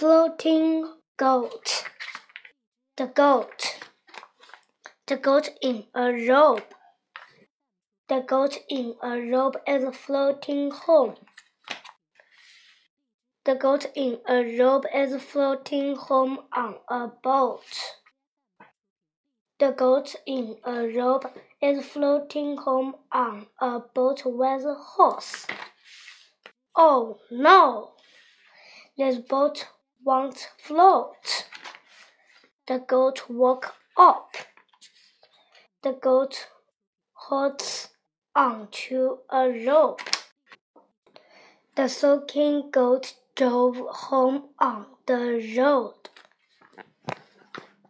floating goat. The goat. The goat in a robe. The goat in a robe is floating home. The goat in a robe is floating home on a boat. The goat in a robe is floating home on a boat with a horse. Oh no! This boat won't float. The goat woke up. The goat holds onto a rope. The soaking goat drove home on the road.